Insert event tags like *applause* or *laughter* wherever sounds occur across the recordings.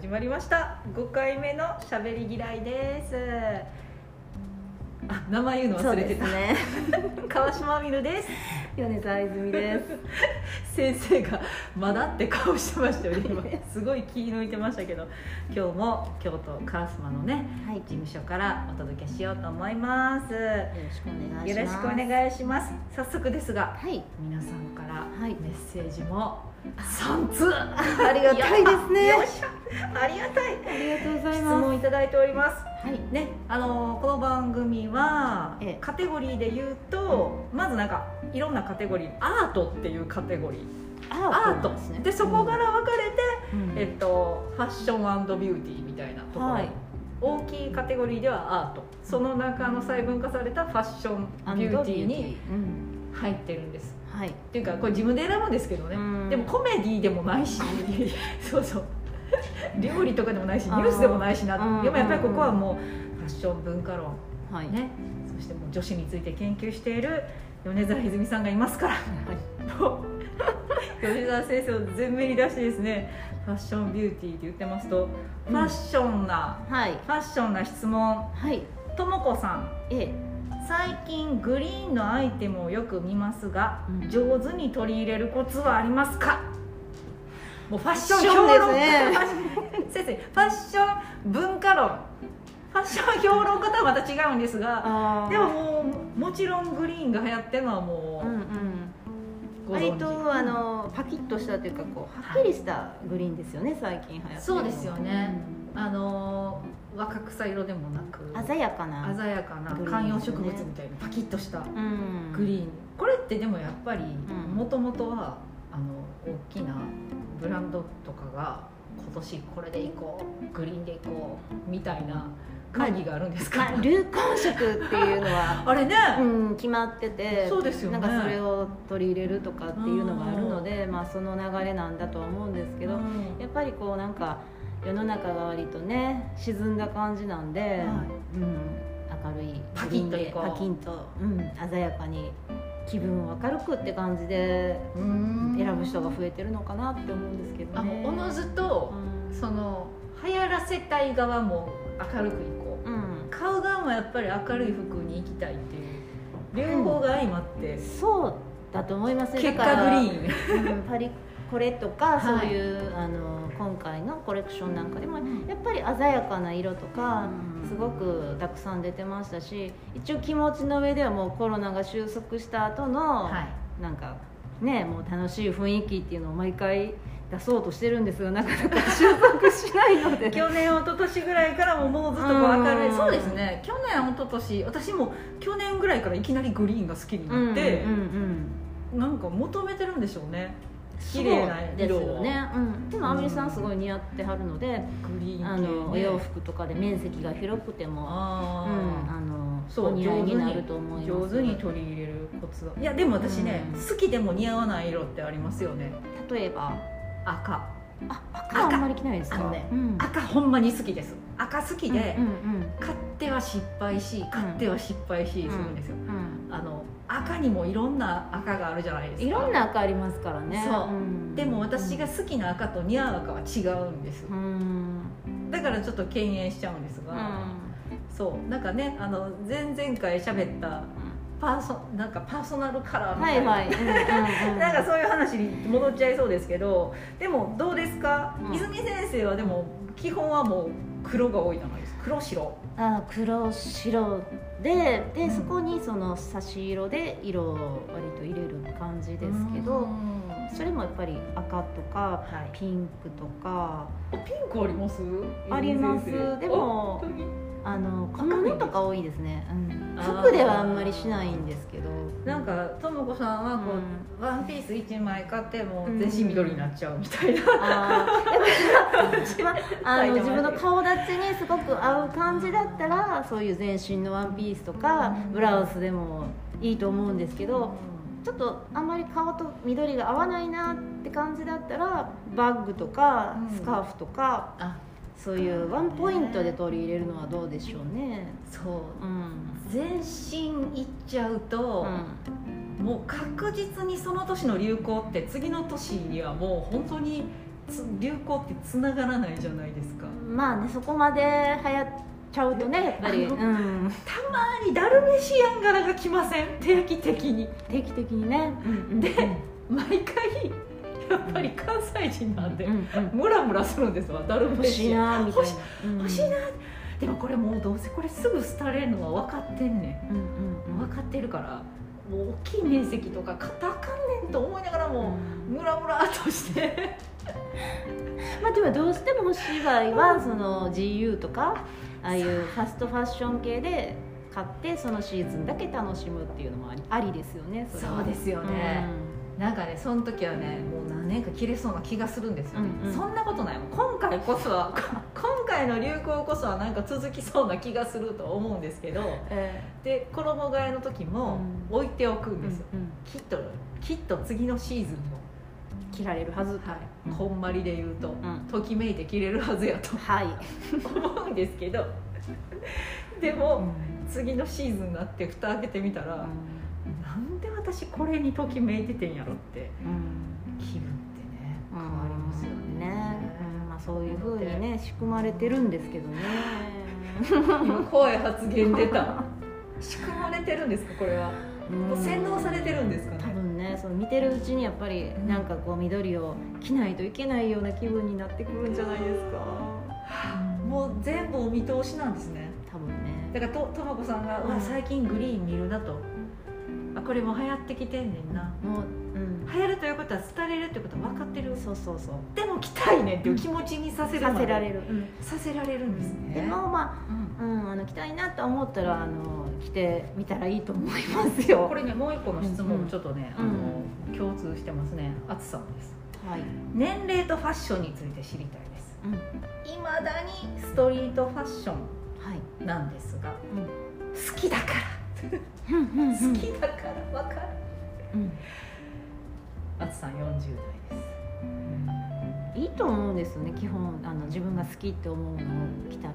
始まりました5回目のしゃべり嫌いですあ名前言うの忘れてた、ね。*laughs* 川島みるです米沢泉です。*laughs* 先生がまだって顔してましたよね今 *laughs* すごい気抜いてましたけど今日も京都烏丸のねはい。よ事務所からお届けしようと思いますよろしくお願いします。ろしくお願いします早速ですがはい。皆さんからはいメッセージも3通ありがたいですね。ありがたい。ありがとうござい質ます。問いただいております。はい。ねあのーこの番組はええ。カテゴリーで言うとまずなんかいろんなカテゴリー。アートっていうカテゴリー。アートですね。でそこから分かれて、うん。えっと、ファッションビューティーみたいなところ、はい。大きいカテゴリーではアート。その中の細分化されたファッションビューティーに。うん。入ってるんです。はい。っていうかこれ自分で選ぶんですけどね、うん。でもコメディでもないし。*laughs* そうそう。料理とかでもないしニュースでもないしなうんでもやっぱりここはもうファッション文化論。はい。ね。そしてもう女子について研究している米沢泉さんがいますから。もう。米沢先生を前面に出してですねファッションビューティーって言ってますと、ファッションなはい。ファッションな質問。はい。ともこさん。ええ。最近グリーンのアイテムをよく見ますが、うん。上手に取り入れるコツはありますか？もうファッション評論家。*laughs* 先生ファッション文化論。ファッション評論家とはまた違うんですがあでももうもちろんグリーンが流行ってるのはもうんうん。うご存知。割とあのパキッとしたというかこうはっきりしたグリーンですよね最近流行って。そうですよねあのー若草色でもなくうん鮮やかな鮮やかな観葉植物みたいなパキッとしたうん。グリーン。これってでもやっぱりん。もともとはあの大きなブランドとかが今年これでいこうグリーンでいこうみたいな会議があるんですか、まあ流行色っていうのは *laughs* あれね、うん、決まっててそうですよね。なんかそれを取り入れるとかっていうのがあるので、まあ、その流れなんだとは思うんですけど、うん。やっぱりこうなんか世の中が割とね沈んだ感じなんで、はい。うん、明るいパキッとパキンと、うん、鮮やかに気分を明るくって感じでうん。選ぶ人が増えてるのかなって思うんですけどあね。おのずとう、ん。その流行らせたい側も明るくいこう。うん。買う側もやっぱり明るい服に行きたいっていう両方が相まって、そうだと思いますね。結果グリーン。うんパリこれとかはい。そういう、あの今回のコレクションなんかでもん。やっぱり鮮やかな色とかうん。すごくたくさん出てましたし一応気持ちの上ではもうコロナが収束した後の、はい。なんかねもう楽しい雰囲気っていうのを毎回出そうとしてるんですがなかなか収束しないので。*laughs* 去年一昨年ぐらいからももうずっと明るい。うん。そうですね。去年一昨年私も去年ぐらいからいきなりグリーンが好きにうんなってうん、うん。なんか求めてるんでしょうね綺麗なですよね、うん、でもアミリさんすごい似合ってはるので、グリーン系、ね、あのお洋服とかで面積が広くてもあうん、ーあのそうお似合いになると思います。上手に取り入れるコツはいやでも私ね、うん。好きでも似合わない色ってありますよね。例えば赤。あ赤はあんまり着ないですか？ねうん。赤ほんまに好きです赤好きで、買っては失敗し買っては失敗しするんですよ、あの赤にもいろんな赤があるじゃないですか。いろんな赤ありますからね。そう。うん。でも私が好きな赤と似合う赤は違うんです。うん。だからちょっと敬遠しちゃうんですが、そう。なんかねあの前々回喋ったパーソなんかパーソナルカラーみたいな、はいはい、*laughs* なんかそういう話に戻っちゃいそうですけど。でもどうですか、うん。泉先生はでも基本はもう黒が多いじゃないですか。黒白。あ黒白。でで、うん。そこにその差し色で色を割と入れる感じですけど、うん。それもやっぱり赤とかはい。ピンクとか。あピンクあります？あります。で。もあの小物とか多いですね、うん、服ではあんまりしないんですけど。なんかともこさんはこう、うワンピース1枚買ってもうん。全身緑になっちゃうみたいな、あー。やっぱまああ *laughs* 書いてます。の自分の顔立ちにすごく合う感じだったらそういう全身のワンピースとかうん。ブラウスでもいいと思うんですけどちょっとあんまり顔と緑が合わないなって感じだったらバッグとかうん。スカーフとか、あそういうワンポイントで取り入れるのはどうでしょうね。そう。うん。全身いっちゃうと、もう確実にその年の流行って次の年にはもう本当につ流行ってつながらないじゃないですか。まあねそこまで流行っちゃうとね。やっぱり、うん、たまにダルメシアン柄が来ません？定期的に。定期的にね、で毎回やっぱり関西人なんで、うんうん。ムラムラするんですわダルメ欲しいシアンな。欲欲しいな。でもこれもうどうせこれすぐ廃れるのは分かってん。ねうんうんうん。ん分かってるからもう大きい面積とか買ったかんねんと思いながらも、ムラムラっとして。*laughs* まあでもどうしても欲しい場合はその GU とかああいうファストファッション系で買ってそのシーズンだけ楽しむっていうのもありですよねそうですよねなんかねその時はねもう何年か着れそうな気がするんですよね、うんうん。そんなことないもん。今回こそは *laughs* 今回の流行こそはなんか続きそうな気がすると思うんですけどえで衣替えの時もうん。置いておくんーですよ、うんうん。きっときっと次のシーズンも、着られるはず。はい。こんまりで言うと、ん。ときめいて着れるはずやとはい、思うんですけど。でも、次のシーズンになって蓋開けてみたら、なんで私これにときめいててんやろって気分ってね変わりますよね。ね、うん。まあ、そういうふうにね仕組まれてるんですけどね。今怖い発言出た。*laughs* 仕組まれてるんですかこれは？洗脳されてるんですかね？多分ねその見てるうちにやっぱりなんかこう緑を着ないといけないような気分になってくるんじゃないですか、もう全部お見通しなんですね。多分ね。だからとともこさんが「うわ最近グリーン見るな」と「あこれも流行ってきてんねんな」もううん。流行るということは廃れるってことは分かってる。そうそうそう。でも着たいねんっていう気持ちにさせさせられる、させられるんですね。でもまうん。あ、うん、あの着たいなと思ったらあの着てみたらいいと思いますよ。これねもう一個の質問もちょっとね、うん。あの共通してますね。あつさんです。はい、年齢とファッションについて知りたいです。うん、いまだにストリートファッショはい、ンなんですがうん。好きだから。うんうん好きだから分かる。うん。あつさん40代です。いいと思うんですよね基本あの自分が好きって思うのを着たら。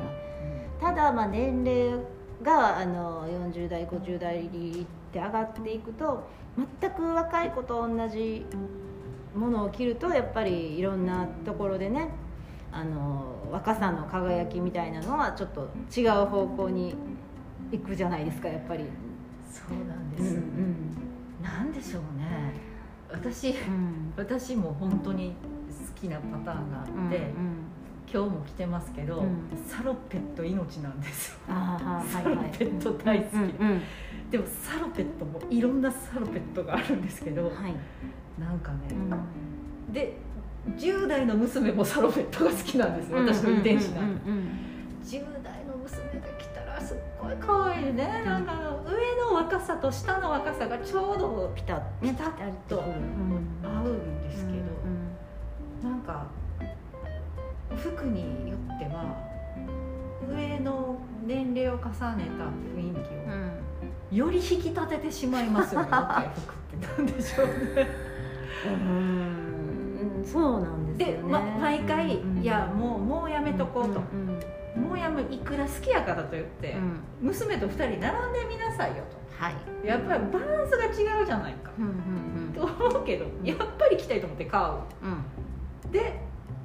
ただまあ年齢があの40代50代って上がっていくと全く若い子と同じものを着るとやっぱりいろんなところでねあの若さの輝きみたいなのはちょっと違う方向に行くじゃないですかやっぱり。そうなんでうんす、うん。なんでしょうね。私うん。私も本当に好きなパターンがあって、今日も着てますけど、うん。サロペット命なんですよ。サロペット大好き、うんうんでもサロペットもいろんなサロペットがあるんですけどはい。なんかね、うん。で10代の娘もサロペットが好きなんですよ。私の遺伝子なんで、うんうんうん。10代ごい可愛いね、なんか上の若さと下の若さがちょうどピタッピタッとうん合うんですけど、うんなんか服によっては上の年齢を重ねた雰囲気をより引き立ててしまいますよね。若い服ってなんでしょうねうん。うん。そうなんですで、よね。ま、毎回、うん。いやもうもうやめとこうと、うんうんもうやめいくら好きやからと言って、うん。娘と2人並んでみなさいよはい。とやっぱりバランスが違うじゃないか。うんうんと思うけどやっぱり着たいと思って買う。うん。で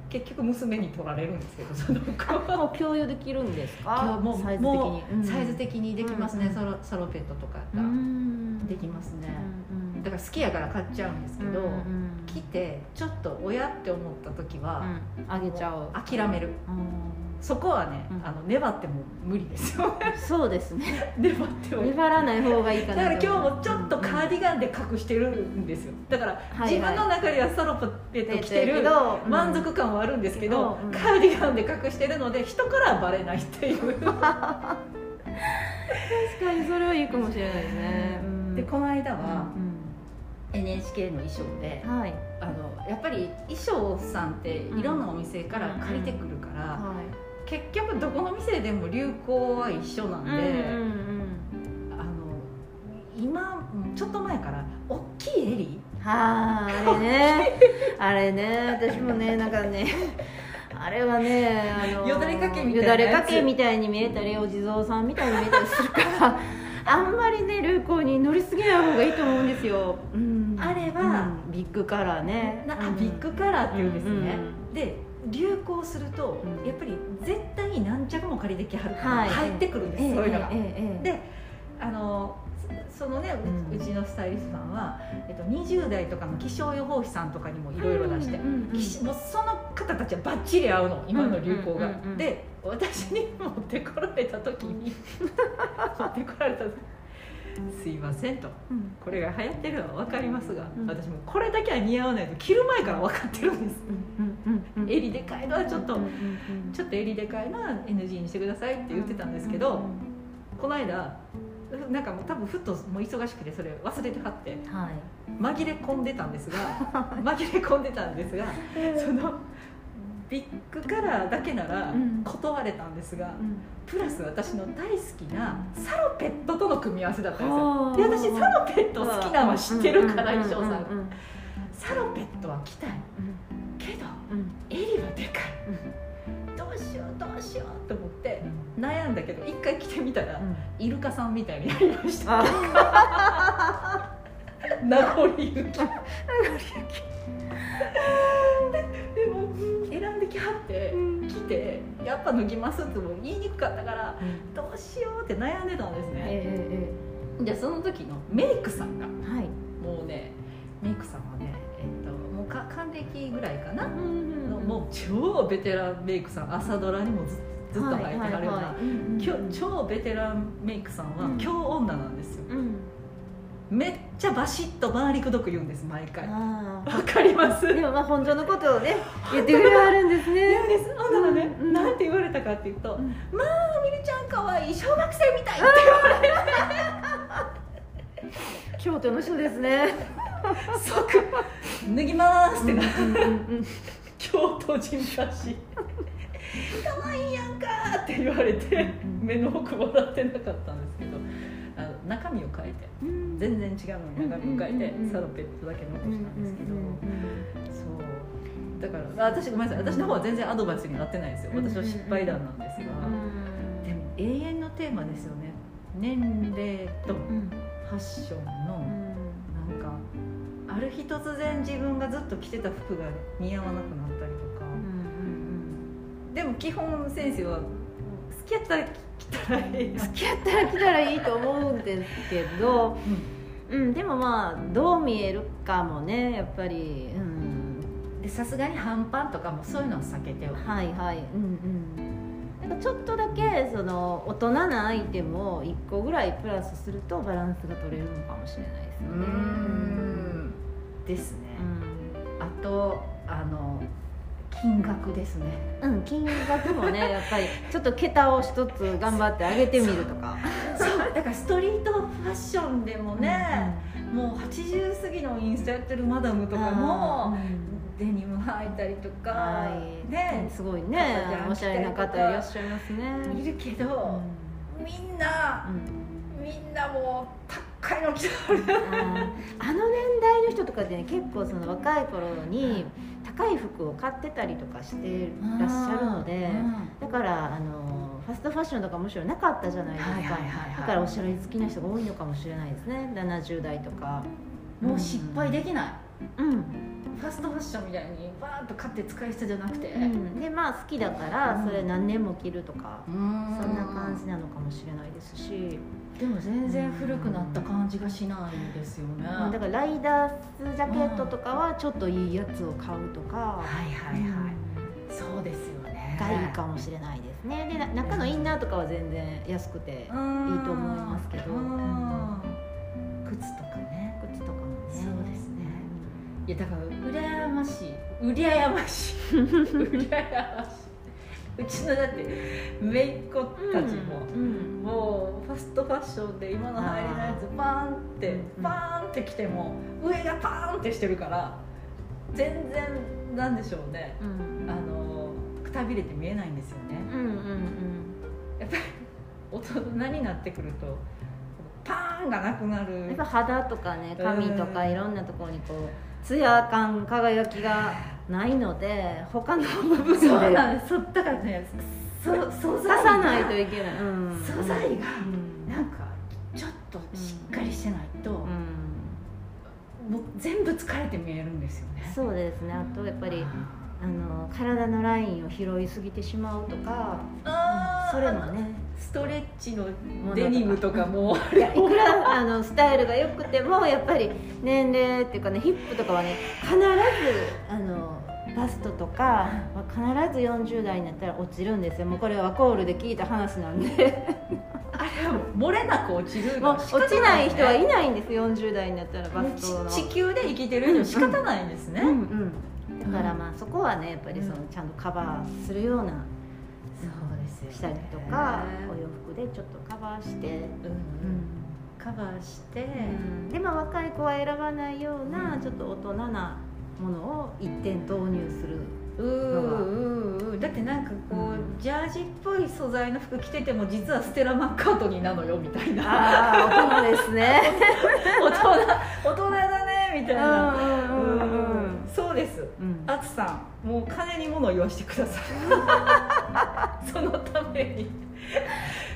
結局娘に取られるんですけどその子は。もう共有できるんですか？もうサイズ的もにうサイズ的にできますね、うんサロサロペットとかうが、ん。できますね、うんうん。だから好きやから買っちゃうんですけど、うんうん。着てちょっと親って思った時は、うん。あげちゃう諦める。うんそこはね、うん。あの粘っても無理ですよ。*laughs* そうですね。粘っても。粘らない方がいいかなだから今日もちょっとカーディガンで隠してるんですよ。だからはい自分の中ではサロペット着てる満足感はあるんですけど、うん。カーディガンで隠してるので人からはバレないっていう。*laughs* 確かにそれはいいかもしれないですね。うん。でこの間はう NHK の衣装でんはい。あのやっぱり衣装さんっていろんなお店から借りてくるから、は結局どこの店でも流行は一緒なんで、いうんうんうん。あの今ちょっと前から大きい襟はああれね。あれね私もねなんかねあれはねあのよだれかけみたいよだれかけみたいに見えたりお地蔵さんみたいに見えたりするからあんまりね流行に乗りすぎない方がいいと思うんですよ、うん、あれはうん。ビッグカラーね。なあうん。ビッグカラーっていうんですね、うん。で流行すると、うん。やっぱり絶対に何着も借りてきはるから、はい。入ってくるんです、ええそういうのが、ええええであのそそのねう,、うん。ちのスタイリストさんは、えっと、20代とかの気象予報士さんとかにもいろいろ出して、うんうんうんその方たちはバッチリ合うの今の流行が、うんうんうんうんで私に持ってこられた時に *laughs* 持ってこられた時すいませんと。うん。これが流行ってるのは分かりますが、うん。私もこれだけは似合わないと着る前から分かってるんです。うん襟でかいのはちょっと、うんうんうんちょっと襟でかいのは NG にしてくださいって言ってたんですけど、この間なんかもう多分ふっともう忙しくてそれ忘れてはってはい。紛れ込んでたんですが *laughs* 紛れ込んでたんですがそのビッグカラーだけならうん。断れたんですが、うん。プラス私の大好きなサロペットとの組み合わせだったんですよ。はあで私サロペット好きなのは知ってるから衣装さんサロペットは着たいけどうん。襟はでかい。どうしようどうしようと思って悩んだけど一回着てみたらうん。イルカさんみたいになりました。あ。*laughs* 名残雪。ででも選んできはって着てやっぱ脱ぎますっても言いにくかったからどうしようって悩んでたんですね。ええでその時のメイクさんがえはい。もうねメイクさんはね還暦ぐらいかな、うんのもう超ベテランメイクさん朝ドラにもずずっと入ってはるような、超ベテランメイクさんはうん。京女なんですよ、うん。めっちゃバシッと回りくどく言うんです毎回。わあかります？あでもまあ本当のことをね *laughs* 言ってくれはるんですね。言うんですほんならね、うんなんて言われたかっていうと「うん。まあみるちゃんかわいい小学生みたい」って言われて。*laughs* 京都の人ですね *laughs* 即「脱ぎます」ってな、京都人らし。い「かわいいやんか」って言われてうん目の奥笑ってなかったんですけどあの中身を変えてうん全然違うのに中身を変えてサロペットだけ残うんしたんですけど。そう。だからあ私ごめんなさい。私の方は全然アドバイスになってないですよ。私は失敗談なんですが。うん。でも永遠のテーマですよね。年齢とうん。ファッションのある日突然自分がずっと着てた服が似合わなくなったりとか。うんでも基本先生は好きやったら着たらいい付き合ったら来たらいいと思うんですけど、うん、でもまあどう見えるかもねやっぱり、うん、でさすがに半パンとかもそういうのは避けてはいはい。うんうん。なんかちょっとだけその大人なアイテムを1個ぐらいプラスするとバランスが取れるのかもしれないですね。んですね、あとあの金額ですね。うん、うん、金額もね *laughs* やっぱりちょっと桁を一つ頑張って上げてみるとか。そうだからストリートファッションでもね、もう80過ぎのインスタやってるマダムとかもデニム履いたりとか、はい。ね。すごいねおしゃれな方いらっしゃいますね。いるけど、みんなみんなもう高いの着てあの年代の人とかでね結構その若い頃に高い服を買ってたりとかしてらっしゃるのでだからあのファストファッションとかむしろなかったじゃないですか、だからおしゃれ好きな人が多いのかもしれないですね。70代とか。もう失敗できない、うん、ファストファッションみたいにバーッと買って使い捨てじゃなくて、うん、でまあ好きだからうんそれ何年も着るとか、そそんな感じなのかもしれないですし、でも全然古くなった感じがしないんですよね、うん。だからライダースジャケットとかはちょっといいやつを買うとか、はいはいはい、うんそうですよね。がいいかもしれないですね。でな中のインナーとかは全然安くていいと思いますけど、靴とかね。靴とかもね。そうですね。いやだから羨ましい。羨ましい。羨ましいうちのだって姪っ子たちも、うんもうファストファッションで今の入りのやつバーンってうん。バーンってきても上がバーンってしてるから全然なんでしょうね。うん。あのくたびれて見えないんですよね。うんうんうん。やっぱり大人になってくるとパーンがなくなる。やっぱ肌とかね髪とかいろんなところにこうツヤ感輝きがないので他の部分そうなんですそだからねそ素材がないといけない、うん、素材がなんかちょっとしっかりしてないと、うん、もう全部疲れて見えるんですよね。そうですね。あとやっぱり、あの体のラインを拾いすぎてしまうとか、それもねストレッチのデニムとかも。いやいくらあのスタイルが良くてもやっぱり年齢っていうかねヒップとかはね必ずあのバストとかは必ず40代になったら落ちるんですよ。もうこれはワコールで聞いた話なんで。あれは漏れなく落ちるもうの仕方落ちない人はいねないんです40代になったらバストの。ち地球で生きてる以上仕方ないんですね、うんうん。だからまあそこはねやっぱりそのうん。ちゃんとカバーするようなしたりとかお洋服でちょっとカバーして、カバーして、でも若い子は選ばないようなちょっと大人なものを一点投入するうーうだってなんかこう、うん。ジャージっぽい素材の服着てても実はステラ・マッカートニーなのよみたいな。ああ大人ですね。*laughs* 大人大人だねみたいな。うんうんうんうんうんそうです。うん。あつさんもう金に物を言わしてください *laughs* *laughs* そのために。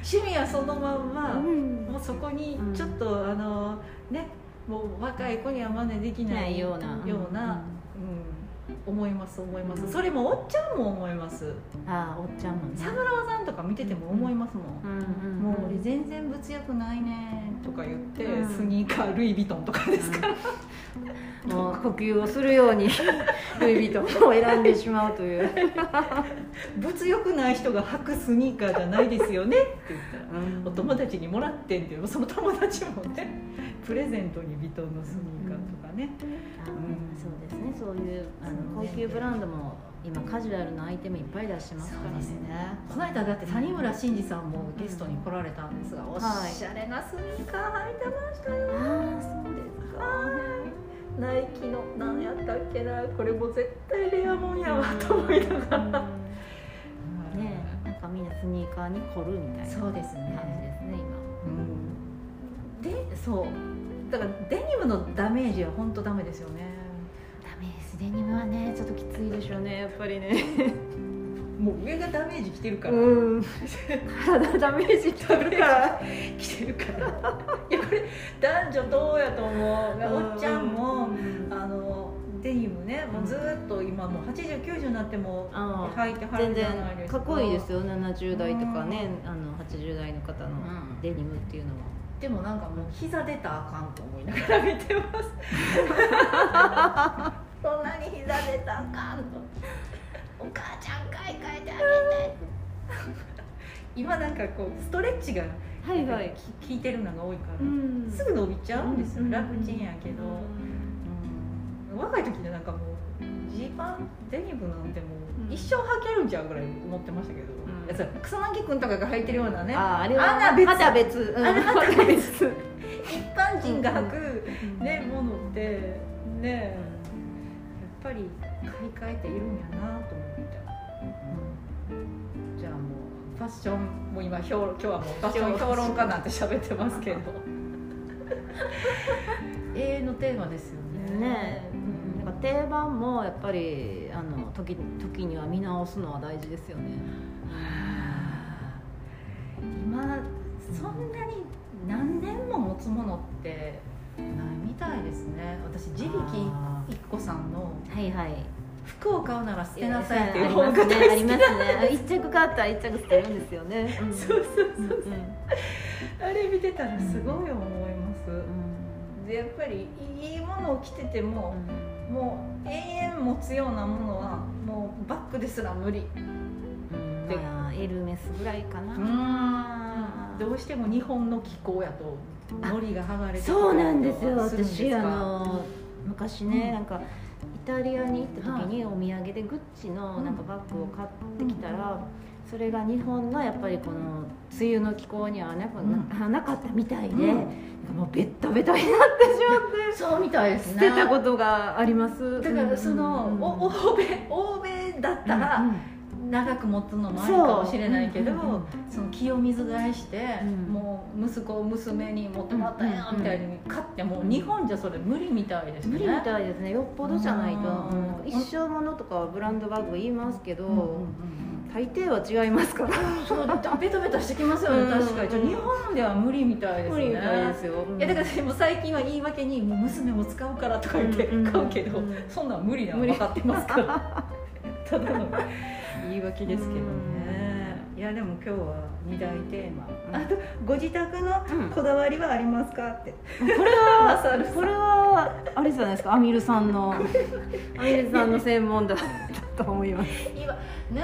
趣味はそのまんま、うん。もうそこにちょっと、あのねもう若い子には真似できなないいような。ような、うん。思います思います。それもおっちゃんも思います。ああおっちゃんもね。サブラワさんとか見てても思いますもん、もう俺全然物欲ないねとか言って、うん。スニーカールイ・ヴィトンとかですから、呼吸をするように *laughs* ルイ・ヴィトンを選んでしまうという、物欲ない人が履くスニーカーじゃないですよね？って言ったらうん。お友達にもらってんっていうその友達もねプレゼントにヴィトンのスニーカーとかね、あそうですね。そういうあの高級ブランドも今カジュアルなアイテムいっぱい出してますからね。この間だって谷村新司さんもゲストに来られたんですが、おしゃれなスニーカー履いてましたよ、ああそうですかナイキの何やったっけな？これも絶対レアもんやわと思いながら、ねえなんかみんなスニーカーに凝るみたいなそうですね。感じですねでそう。だからデニムのダメージは本当ダメですよね。今ダメですデニムはねちょっときついでしょうねやっぱりねもう上がダメージきてるから、うん。体ダメージきてるから。*laughs* きてるから。いやこれ男女どうやと思う。おっちゃんもあのデニムねもうずっと今もう8090になっても履いてはる全じゃない然ですか。かっこいいですよ70代とかねあの80代の方のうん。デニムっていうのは。でもなんかもう膝出たらあかんと思いながら見てます。*laughs* *laughs* そんなに膝出たらあかんとお母ちゃん買い替えてあげて。今なんかこうストレッチがはいはい。き効いてるのが多いから、ん。すぐ伸びちゃうんですよ、うん。楽ちんやけど、うん。若い時でなんかもうジーパンデニムなんてもう一生履けるんちゃうぐらい思ってましたけど、草薙君とかが履いてるようなねあああれはあまた別うん。あれまた別。一般人が履く、うん。ね、ものってねやっぱり買い替えているんやなと思った、ァッションもう今評今日はもうファッション評論家なんて喋ってますけど。永遠のテーマですよねねえなんか定番もやっぱりあの時時には見直すのは大事ですよね。今そんなに何年も持つものってないみたいですね。私自力あ一子さんのはいはい服を買うなら捨てなさいっていう本が大好きなんりますね。一着買ったら一着捨てるんですよね。うんそうそうそううんう。んあれ見てたらすごい思います、うんでやっぱりいいものを着てても、もう永遠持つようなものはもうバッグですら無理。うん。でまあエルメスぐらいかな、うん。どうしても日本の気候やと糊が剥がれてそうなんですよ。私あの昔ね、うん。なんかイタリアに行った時にお土産でグッチのなんかバッグを買ってきたら、それが日本のやっぱりこの梅雨の気候にはな,、うん。なかったみたいで、うん。もうベッタベタになってしまって *laughs* そうみたいです捨てたことがあります。だからその、欧米欧米だったら、うん長く持つのもあるかもしれないけどその清水買いして、うん。もう息子娘に持ってもらったんやうんみたいに買っても日本じゃそれ無理みたいですね。無理みたいですね。よっぽどじゃないと、一生ものとかはブランドバッグ言いますけど、大抵は違いますから。そうベタベタしてきますよね、うん確かに。日本では無理みたいですね。無理みたいですよ、いやだからでも最近は言い訳にもう娘も使うからとか言ってうん買うけど、うんそんなん。無理なの無理分かってますから。*laughs* ただの言い訳ですけどね、いやでも今日は2大テーマ、うん。あとご自宅のうんこだわりはありますか？って、これは *laughs* これはあれじゃないですか？アミルさんの *laughs* アミルさんの専門だだと思います。今ね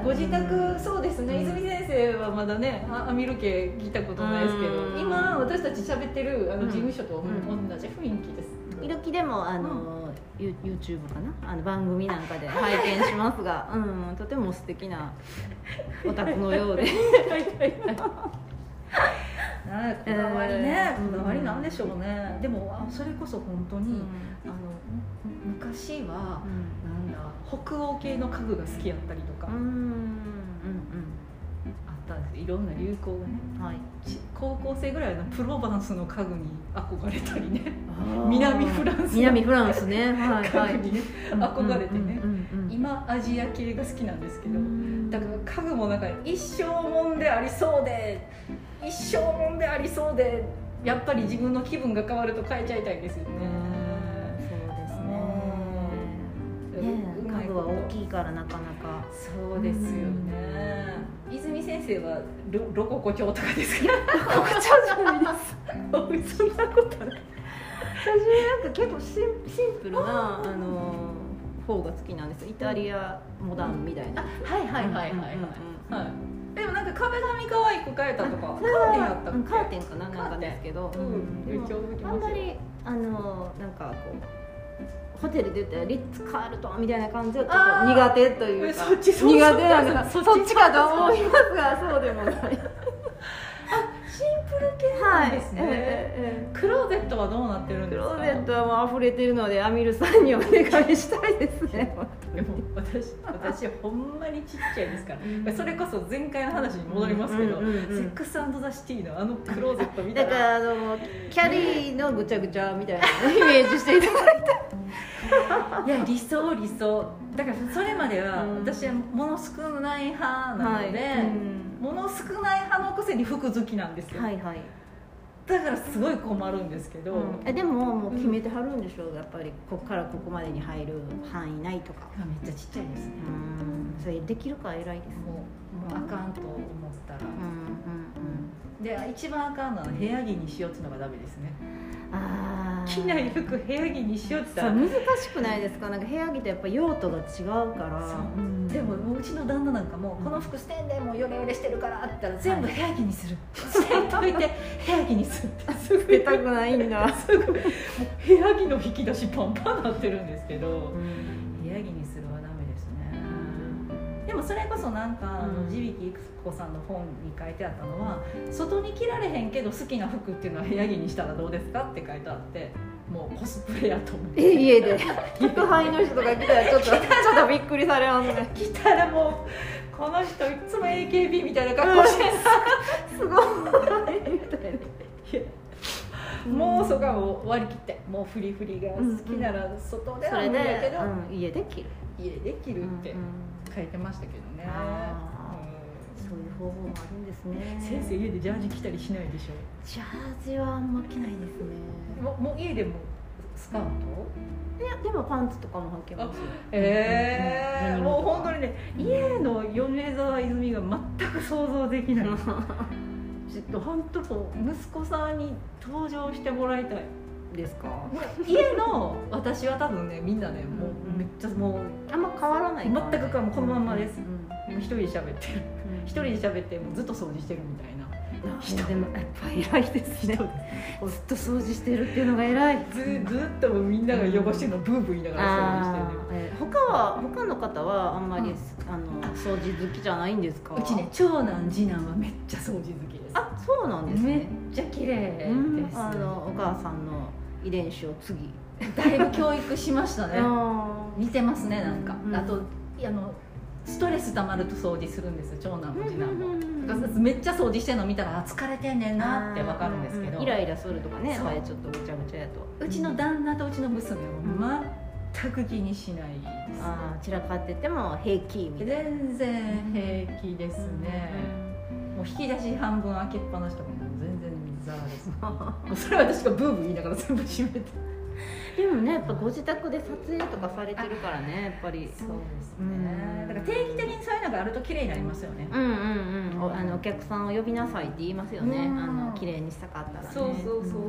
えご自宅そうですね、うん。泉先生はまだねあアミル家来たことないですけど、うん。今私たち喋ってるあのうん。事務所とうん。同じ雰囲気です、時々でもあの、ユ YouTube かな？あの番組なんかで拝見しますが、*laughs* うん、とても素敵なお宅のようで。ねこだわりね、えーこだわりなんでしょうね、でもあそれこそ本当に、あのむ昔はなんだ北欧系の家具が好きやったりとか。うんいろんな流行がねうん。はい。ち高校生ぐらいのプロバンスの家具に憧れたりね。南フランスの南フランスね。はいはい。家具にね憧れてね。今アジア系が好きなんですけど、うん。だから家具もなんか一生もんでありそうで一生もんでありそうでやっぱり自分の気分が変わると変えちゃいたいですよね。大きいからなかなか。そうですよね。泉先生はロロココ調とかですか？ここじゃないです。そんなことない。私なんか結構シンシンプルなあの方が好きなんですよ。イタリアモダンみたいな。はいはいはいはい。はい。うんうんうん。はい。でもなんか壁紙可愛く変えたとか。カーテンやったカーテンかななんかですけど、うん。あんまりあのなんかこうホテルで言ったらリッツ・カールトンみたいな感じはちょっと苦手というか。苦手なんです。そっちかと思います。がそうでもない。シンプル系なんですね。えええクローゼットはどうなってるんですか？えクローゼットはもう溢れてるのでアミルさんにお願いしたいですね。*laughs* でも私私ほんまにちっちゃいですから、うん。それこそ前回の話に戻りますけど、うんうんうんうんセックスザ・シティのあのクローゼットみたいな。だからあのキャリーのぐちゃぐちゃみたいなイメージしていただいいや理想理想。だからそれまではうん。私はもの少ない派なので、うん。もの少ない派のくせに服好きなんですよ、はいはい、だからすごい困るんですけど、えでももう決めてはるんでしょう？やっぱりここからここまでに入る範囲内とか。今めっちゃちっちゃいですね、うん。それできるか偉いです。もうもうあかんと思ったら、うんうんで一番あかんのは部屋着にしようっていうのがダメですね。うんああ着ない服部屋着にしようってそう言ったら。難しくないですか？なんか部屋着ってやっぱ用途が違うから。そう。うん。でももううちの旦那なんかもうこの服捨てんでもうヨレヨレしてるからって言ったら全部部屋着にする、捨てんといて部屋着にするって。すぐ出たくないんだ、すぐ部屋着の引き出しパンパンなってるんですけど部屋着にするはダメですね。でもそれこそなんか、地引育子さんの本に書いてあったのは外に着られへんけど好きな服っていうのは部屋着にしたらどうですかって書いてあってもうコスプレやと思って。え家で。*laughs* 宅配の人とか来たらちょっと *laughs* ちょっとびっくりされますね。来たらもうこの人いつも AKB みたいな格好してる *laughs* すごい。みたいな。もうそこはもう割り切って。もうフリフリが好きなら外ではそれで無理やけど、うん家で着る。家できるってうんうん書いてましたけどね、そういう方法もあるんですね。ん先生家でジャージ着たりしないでしょ？ジャージはあんま着ないですね。ももう家でもスカート？いやでもパンツとかも履けますよ。ええ。うん。もう本当にね家の米沢泉が全く想像できない。*laughs* ちょっと本当こう息子さんに登場してもらいたいですか？家の私は多分ねみんなねもうめっちゃもうあんま変わらない全くかもこのまんまです。うんもう一人で喋ってる。一人で喋ってもうずっと掃除してるみたいな。人。でもやっぱ偉いですね。ずっと掃除してるっていうのが偉い。ずずっとみんなが汚してるのブーブー言いながら掃除してるあーえー他は他の方はあんまり、うん。あの掃除好きじゃないんですか？うちね長男次男はめっちゃ掃除好きです。あそうなんですめっねちゃ綺麗です、うん。あのお母さんの遺伝子を継ぎ *laughs* だいぶ教育しましたね。あ似てますねなんか、うん。あとあのストレス溜まると掃除するんです長男も次男も。めっちゃ掃除してるの見たらあ疲れてんねんなってわかるんですけど。イライラするとかねちょっとぐちゃぐちゃやと。うちの旦那とうちの娘は全く気にしない。です、ああ散らかってても平気みたいな。全然平気ですね、もう引き出し半分開けっぱなしとかも全然ザラです。*laughs* もうそれは私がブーブー言いながら全部閉めて *laughs* でもねやっぱご自宅で撮影とかされてるからねやっぱり。そうですうん。ねだから定期的にそういうのがあると綺麗になりますよね。うんうんうん。おあのお客さんを呼びなさいって言いますよね。うん。あの綺麗にしたかったらね。そうそうそうそう。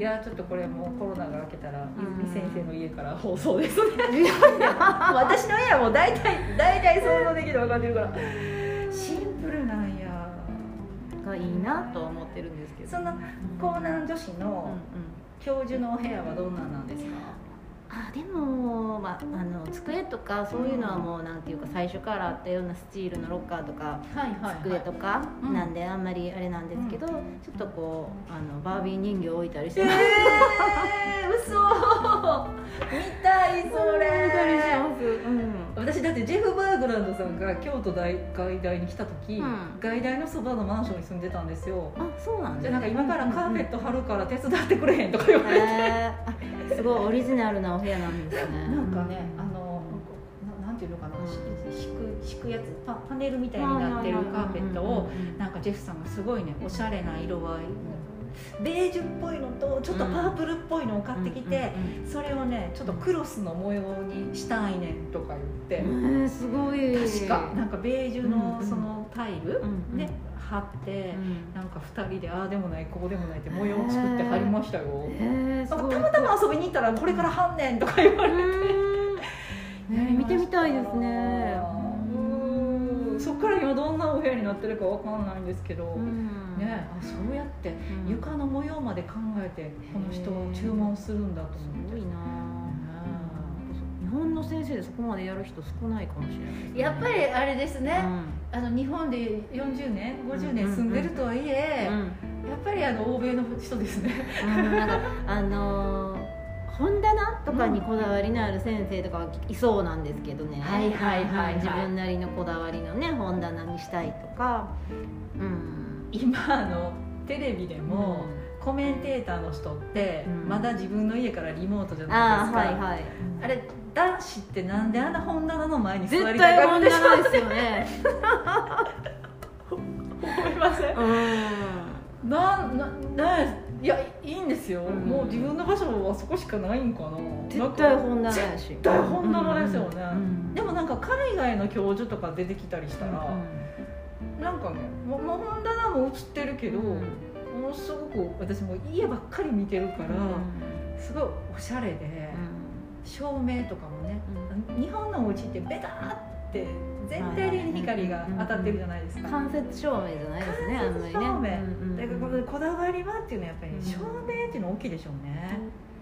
いやちょっとこれもうコロナが明けたらゆうん。み先生の家から放送ですね。*laughs* *laughs* 私の家はもう大体大体想像できて分かってるから。シンプルなんや。がいいなとは思ってるんですけど。その江南女子うんうん。の教授のお部屋はどんなんなんですか、あでも、まあ、あの机とかそういうのはもうなんていうか最初からあったようなスチールのロッカーとかはいは机とかうん。なんであんまりあれなんですけど、ちょっとこうあのバービー人形置いたりして。えます、ー、*laughs* 嘘。見たいそ置いたりしれます、うん。私だってジェフ・バーグランドさんが京都大外大に来た時、うん。外大のそばのマンションに住んでたんですよあそうなんですじゃあなんか今からカーペット貼るから手伝ってくれへんとか言われて、へーあすごいオリジナルなお部屋なんですね。なんかねあのななんていうのかな、し敷く敷くやつパパネルみたいになってるカーペットをなんかジェフさんがすごいねおしゃれな色合いベージュっぽいのとちょっとパープルっぽいのを買ってきて、それをねちょっとクロスの模様にしたいねんとか言って、うんすごい。確か。なんかベージュのうんそのタイルうんで貼って、うん。なんか2人でああでもないこうでもないって模様を作って貼りましたよ、たまたま遊びに行ったらこれから貼んねんとか言われて、うん。ね見てみたいですねうんそっから今どんなお部屋になってるかわかんないんですけど、うん。ねあそうやってうん。床の模様まで考えてこの人は注文するんだとす思って。ごいな。日本の先生でそこまでやる人少ないかもしれないね。やっぱりあれですね、うあの日本で40年50年住んでるとはいえ、ん。うん。やっぱりあの欧米の人ですね。うん。なんかあのー本棚とかにこだわりのある先生とかはいそうなんですけどね、はいはいはいはい。自分なりのこだわりのね本棚にしたいとか。うん。今あのテレビでも、コメンテーターの人って、うん。まだ自分の家からリモートじゃないあですか、あはいはい。あれ男子ってなんであんな本棚の前に座絶りたい対本かって棚ですよね。*laughs* 思いません？うん。なんなねいやいいんですよ、うん。もう自分の場所はそこしかないんかな。絶対本棚やし。絶対本棚ですよね。うんでもなんか海外の教授とか出てきたりしたら、なんかねもう本棚も映ってるけど、うん。ものすごく私もう家ばっかり見てるから、すごいおしゃれで、照明とかもね、日本のお家ってベターって全体的に光が当たってるじゃないですか、間接照明じゃないですね間接照明。うんうんだからこのこだわりはっていうのはやっぱりうん照明っていうのは大きいでしょうね、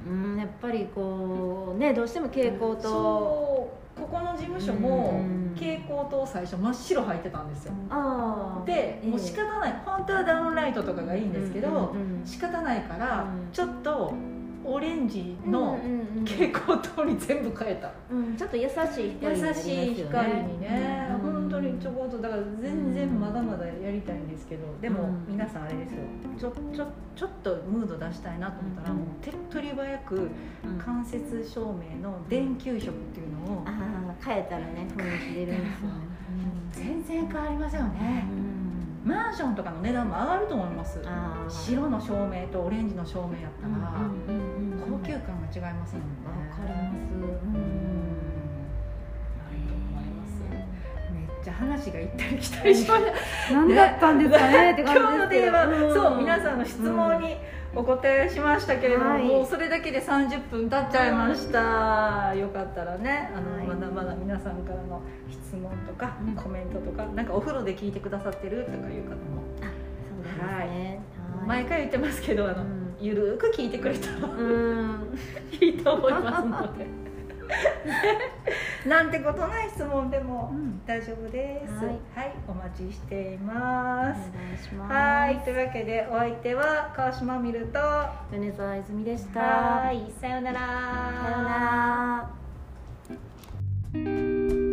うん、やっぱりこうねどうしても蛍光とそうここの事務所もうん蛍光灯最初真っ白入ってたんですよ。ああでもう仕方ない。本当はダウンライトとかがいいんですけど、うんうんうん仕方ないからうん。ちょっとオレンジのうんうん蛍光灯に全部変えた、うんちょっと優しい光になり優しい光にね、うん。本当にちょこっとだから全然まだまだやりたいんですけどでもうん皆さんあれですよ。ちょちょちょっとムード出したいなと思ったら、うん。もう手っ取り早くうん。間接照明の電球色っていうのをああ変えたらね雰囲気出るんですよね。*laughs* 全然変わりますようね、んマンションとかの値段も上がると思います。白の照明とオレンジの照明やったら、高級感が違いますもんね。わかります。うん。めっちゃ話が行ったり来たりしました何だったんですかねって今日のテーマ、そう皆さんの質問ににお答えしましたけれども、はい。もうそれだけで30分経っちゃいました、よかったらねあの、はい。まだまだ皆さんからの質問とか、うん。コメントとかなんかお風呂で聞いてくださってるとかいう方も。そうですね。はい。毎回言ってますけどあの、うん。ゆるーく聞いてくれたらうん。*laughs* いいと思いますので *laughs* なんてことない質問でもうん。大丈夫です、はい。はい、お待ちしていおますます。はいというわけでお相手は川島みると米沢泉でした。はいさようなら。さようなら